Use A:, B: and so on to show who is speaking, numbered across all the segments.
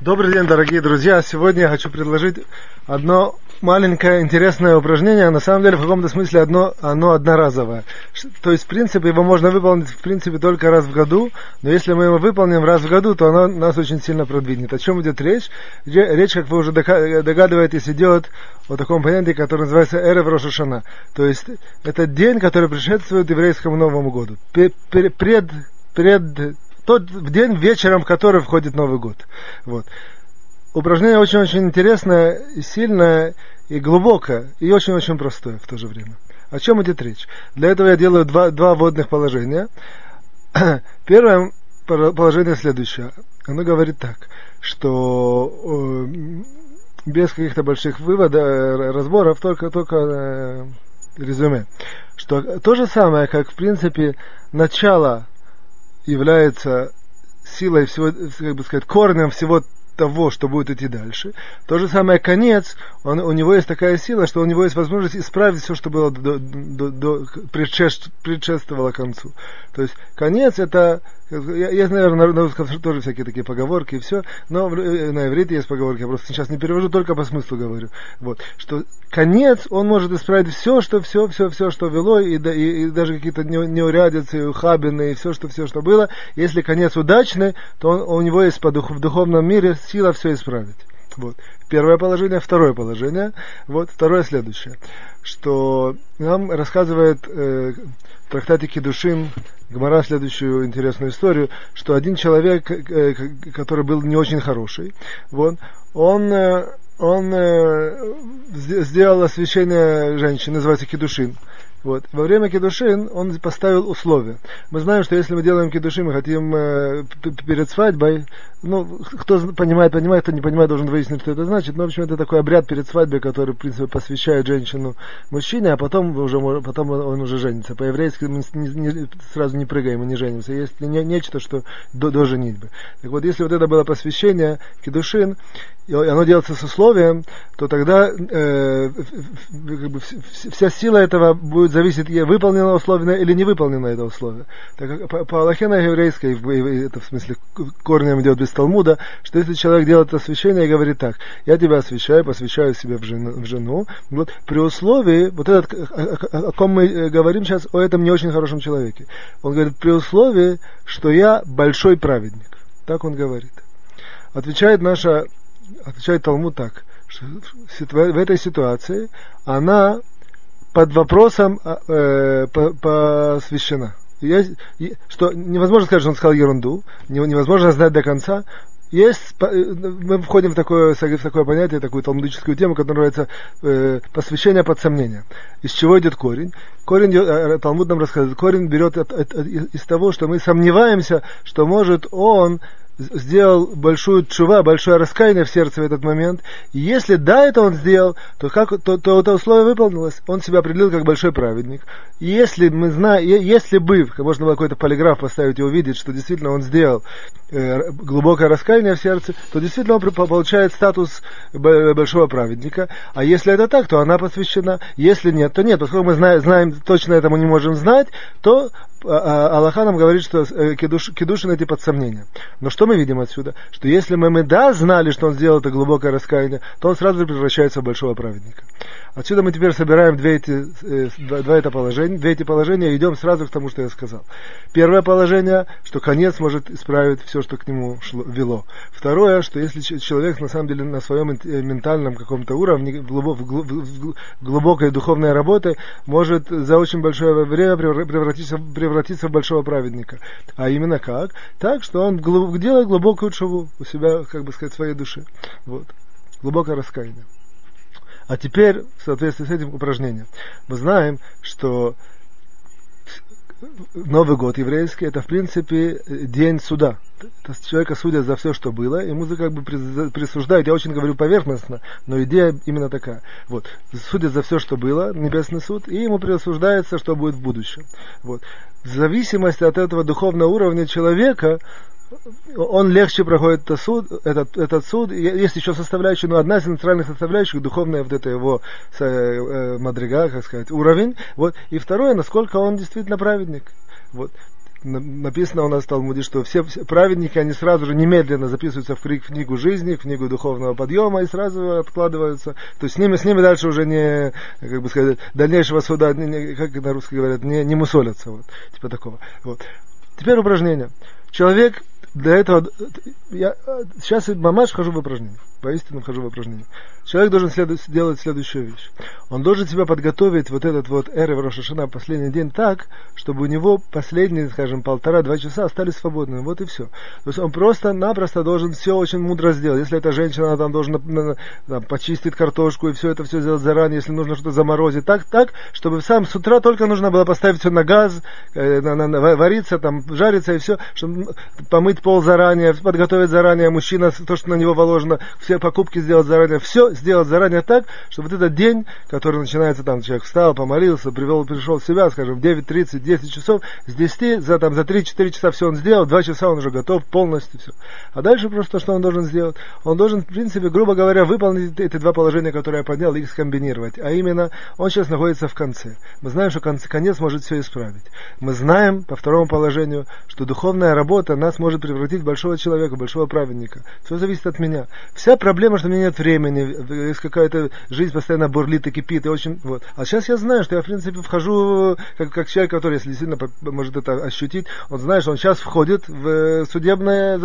A: Добрый день, дорогие друзья. Сегодня я хочу предложить одно маленькое интересное упражнение, а на самом деле в каком-то смысле одно, оно одноразовое. То есть, в принципе, его можно выполнить, в принципе, только раз в году, но если мы его выполним раз в году, то оно нас очень сильно продвинет. О чем идет речь? Речь, как вы уже догадываетесь, идет о таком понятии, которое называется Эрев Рошашана. То есть, это день, который предшествует еврейскому Новому году. Пред, пред тот день вечером, в который входит Новый год. Вот. Упражнение очень-очень интересное, и сильное, и глубокое, и очень-очень простое в то же время. О чем идет речь? Для этого я делаю два, два вводных положения. Первое положение следующее. Оно говорит так, что э, без каких-то больших выводов, э, разборов, только, только э, резюме, что то же самое, как в принципе начало является силой всего, как бы сказать, корнем всего того, что будет идти дальше. То же самое конец, он, у него есть такая сила, что у него есть возможность исправить все, что было до, до, до, предшествовало концу. То есть конец это я наверное, на, русском тоже всякие такие поговорки и все, но э, на иврите есть поговорки, я просто сейчас не перевожу, только по смыслу говорю. Вот, что конец, он может исправить все, что все, все, все, что вело, и, и, и даже какие-то неурядицы, ухабины, и все, что все, что было. Если конец удачный, то он, у него есть по дух, в духовном мире сила все исправить. Вот. Первое положение, второе положение. Вот, второе следующее. Что нам рассказывает э, трактатики Душин Гмара следующую интересную историю, что один человек, э, который был не очень хороший, вот, он, э, он э, сделал освящение женщины, называется кедушин. Вот. Во время кедушин он поставил условия. Мы знаем, что если мы делаем кедушин, мы хотим э, перед свадьбой, ну, кто понимает, понимает, кто не понимает, должен выяснить, что это значит. Но, в общем, это такой обряд перед свадьбой, который, в принципе, посвящает женщину мужчине, а потом, уже, потом он уже женится. По-еврейски мы не, не, сразу не прыгаем и не женимся. Есть не, нечто, что до, до женитьбы. Так вот, если вот это было посвящение кедушин, и оно делается с условием, то тогда э, как бы, вся сила этого будет зависеть, выполнено условие или не выполнено это условие. Так как по, по Аллахе еврейской, это в смысле корнем идет без Талмуда, что если человек делает освящение и говорит так, я тебя освящаю, посвящаю себе в жену, в жену вот, при условии, вот этот, о, о ком мы э, говорим сейчас, о этом не очень хорошем человеке. Он говорит, при условии, что я большой праведник. Так он говорит. Отвечает наша отвечает Талмуд так, что в этой ситуации она под вопросом а, э, посвящена. Есть, что невозможно сказать, что он сказал ерунду, невозможно знать до конца. Есть, э, мы входим в такое, в такое понятие, такую талмудическую тему, которая называется э, посвящение под сомнение. Из чего идет корень? Корень, э, Талмуд нам рассказывает, корень берет от, от, от, из того, что мы сомневаемся, что может он сделал большую чува, большое раскаяние в сердце в этот момент. И если да, это он сделал, то, как, то, то это условие выполнилось. Он себя определил как большой праведник. И если мы знаем, если бы, можно было какой-то полиграф поставить и увидеть, что действительно он сделал э, глубокое раскаяние в сердце, то действительно он получает статус большого праведника. А если это так, то она посвящена. Если нет, то нет. Поскольку мы знаем, знаем точно это мы не можем знать, то Аллаха нам говорит, что э, кедуш, кедушин эти под сомнение. Но что мы видим отсюда? Что если мы, мы да знали, что он сделал это глубокое раскаяние, то он сразу же превращается в большого праведника. Отсюда мы теперь собираем две эти, э, два, два это положения, две эти положения и идем сразу к тому, что я сказал. Первое положение, что конец может исправить все, что к нему шло, вело. Второе, что если человек на самом деле на своем э, ментальном каком-то уровне, глубок, в глубокой духовной работы, может за очень большое время превратиться, превратиться в большого праведника. А именно как? Так, что он делает глубокую чуву у себя, как бы сказать, в своей душе. Вот. Глубокое раскаяние. А теперь, в соответствии с этим упражнением, мы знаем, что Новый год еврейский это в принципе день суда. То есть человека судят за все, что было, ему как бы присуждают, я очень говорю поверхностно, но идея именно такая. Вот. Судят за все, что было, небесный суд, и ему присуждается, что будет в будущем. Вот. В зависимости от этого духовного уровня человека, он легче проходит этот суд, этот, этот суд. Есть еще составляющая, но одна из центральных составляющих, духовная вот это его э, э, мадрига, как сказать, уровень. Вот. И второе, насколько он действительно праведник. Вот. написано у нас в Талмуде, что все, все праведники, они сразу же немедленно записываются в книгу жизни, в книгу духовного подъема и сразу откладываются. То есть с ними, с ними дальше уже не, как бы сказать, дальнейшего суда, не, не, как на русском говорят, не, не мусолятся. Вот, типа такого. Вот. Теперь упражнение. Человек для этого, я сейчас мамаш хожу в упражнение, поистину хожу в упражнение. Человек должен следу, сделать следующую вещь. Он должен себя подготовить вот этот вот эры в Рошашана последний день так, чтобы у него последние, скажем, полтора-два часа остались свободными. Вот и все. То есть он просто-напросто должен все очень мудро сделать. Если это женщина, она там должна там, почистить картошку и все это все сделать заранее, если нужно что-то заморозить. Так, так, чтобы сам с утра только нужно было поставить все на газ, э, на, на, на, вариться, там, жариться и все, чтобы помыть пол заранее, подготовить заранее, мужчина, то, что на него положено, все покупки сделать заранее. Все сделать заранее так, чтобы вот этот день, который начинается, там, человек встал, помолился, привел, пришел в себя, скажем, в 9.30, 10 часов, с 10, за, там, за 3-4 часа все он сделал, 2 часа он уже готов полностью, все. А дальше просто что он должен сделать? Он должен, в принципе, грубо говоря, выполнить эти два положения, которые я поднял, их скомбинировать. А именно, он сейчас находится в конце. Мы знаем, что конец может все исправить. Мы знаем, по второму положению, что духовная работа нас может превратить в большого человека, большого праведника. Все зависит от меня. Вся проблема, что у меня нет времени, есть какая-то жизнь постоянно бурлит и кипит, и очень, вот. А сейчас я знаю, что я, в принципе, вхожу, как, как человек, который, если сильно может это ощутить, он знает, что он сейчас входит в судебное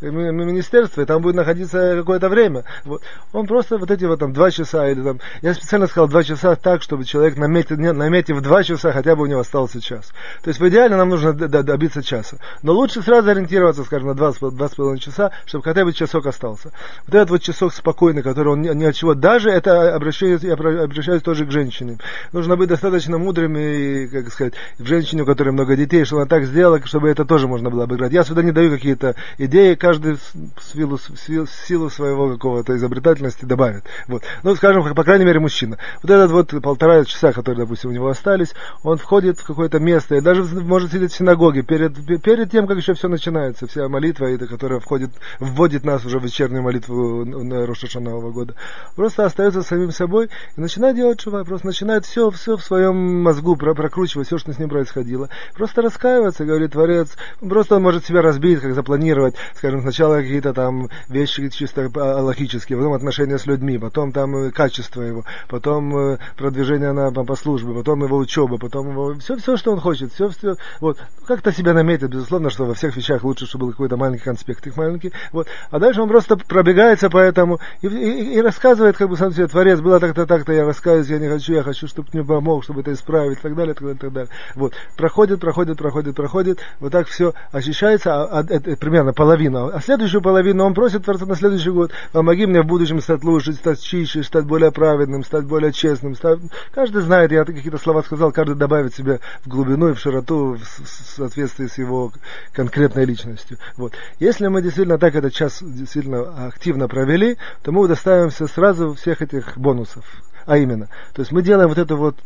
A: министерство, и там будет находиться какое-то время. Вот. Он просто вот эти вот там два часа, или там, я специально сказал два часа так, чтобы человек наметил, наметив два часа, хотя бы у него остался час. То есть в идеале нам нужно добиться часа. Но лучше сразу ориентироваться, скажем, на два, два с половиной часа, чтобы хотя бы часок остался. Вот этот вот часок спокойный, который он ни, от чего. Даже это обращаюсь, я обращаюсь тоже к женщине. Нужно быть достаточно мудрым и, как сказать, к женщине, у которой много детей, чтобы она так сделала, чтобы это тоже можно было обыграть. Я сюда не даю какие-то идеи, каждый в силу, силу своего какого-то изобретательности добавит. Вот. Ну, скажем, по крайней мере, мужчина. Вот этот вот полтора часа, которые, допустим, у него остались, он входит в какое-то место, и даже может сидеть в синагоге перед, перед тем, как еще все начинается, вся молитва, которая входит, вводит нас уже в вечернюю молитву на Рошашана Нового года. Просто остается самим собой и начинает делать чува, просто начинает все, все в своем мозгу прокручивать, все, что с ним происходило. Просто раскаиваться, говорит Творец. Просто он может себя разбить, как запланировать, скажем, сначала какие-то там вещи чисто логические, потом отношения с людьми, потом там качество его, потом э, продвижение на, по службе, потом его учеба, потом его все, все, что он хочет, все, все, вот, как-то себя наметит, безусловно, что во всех вещах лучше, чтобы был какой-то маленький конспект, их маленький, вот, а дальше он просто пробегается по этому и, и, и рассказывает, как бы сам себе Творец, было так-то, так-то, я рассказываю, я не хочу, я хочу, чтобы мне помог, чтобы это исправить, и так далее, и так далее, и так далее. Вот, проходит, проходит, проходит, проходит, вот так все ощущается, а, а, это примерно половина. А следующую половину он просит Творца на следующий год, помоги мне в будущем стать лучше, стать чище, стать более праведным, стать более честным. Стать... Каждый знает, я какие-то слова сказал, каждый добавит себе в глубину и в широту в соответствии с его конкретной личностью. Вот. Если мы действительно так этот час действительно активно провели, то мы удостаиваемся сразу всех этих бонусов. А именно, то есть мы делаем вот это вот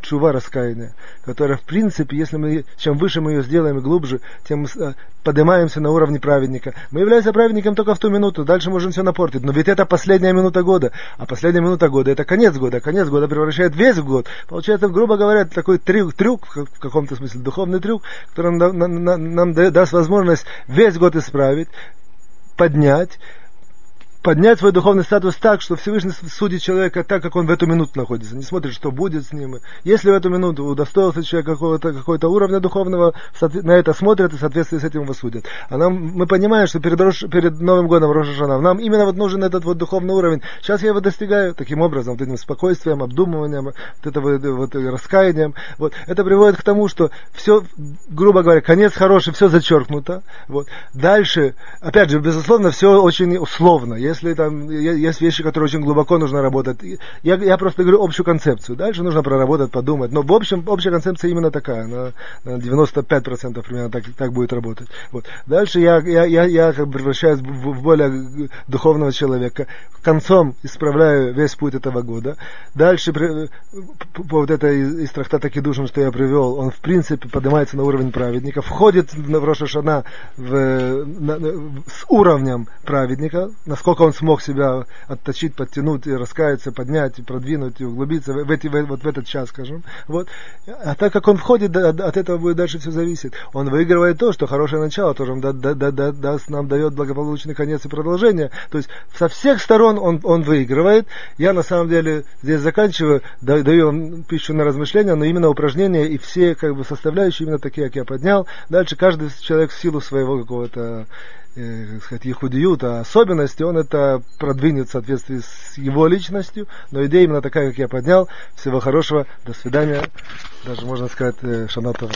A: чува раскаяние, которая, в принципе, если мы, чем выше мы ее сделаем и глубже, тем э, поднимаемся на уровне праведника. Мы являемся праведником только в ту минуту, дальше можем все напортить. Но ведь это последняя минута года, а последняя минута года это конец года, конец года превращает весь год. Получается, грубо говоря, такой трюк, трюк в каком-то смысле, духовный трюк, который нам, нам, нам даст возможность весь год исправить, поднять, поднять свой духовный статус так, что Всевышний судит человека так, как он в эту минуту находится, не смотрит, что будет с ним. Если в эту минуту удостоился человек какого-то какого уровня духовного, на это смотрят и в соответствии с этим его судят. А нам, мы понимаем, что перед, Рош, перед Новым годом Рошашана нам именно вот нужен этот вот духовный уровень. Сейчас я его достигаю таким образом, вот этим спокойствием, обдумыванием, вот этого вот, раскаянием. Вот. Это приводит к тому, что все, грубо говоря, конец хороший, все зачеркнуто. Вот. Дальше, опять же, безусловно, все очень условно если там есть вещи, которые очень глубоко нужно работать. Я, я просто говорю общую концепцию. Дальше нужно проработать, подумать. Но в общем, общая концепция именно такая. Она на 95% примерно так, так будет работать. Вот. Дальше я, я, я, я как бы превращаюсь в, в более духовного человека. Концом исправляю весь путь этого года. Дальше по, вот этой из трактата Кедушин, что я привел, он в принципе поднимается на уровень праведника, входит в Рошашана в, на, с уровнем праведника, насколько насколько он смог себя отточить, подтянуть, и раскаяться, поднять, и продвинуть, и углубиться в, эти, в, вот в этот час, скажем. Вот. А так как он входит, от этого будет дальше все зависеть. Он выигрывает то, что хорошее начало тоже да, да, да, да, даст, нам дает благополучный конец и продолжение. То есть со всех сторон он, он выигрывает. Я на самом деле здесь заканчиваю, даю вам пищу на размышления, но именно упражнения и все как бы составляющие именно такие, как я поднял. Дальше каждый человек в силу своего какого-то э, сказать, ехудиют, а особенности, он это продвинет в соответствии с его личностью, но идея именно такая, как я поднял. Всего хорошего, до свидания, даже можно сказать, э, шанатова.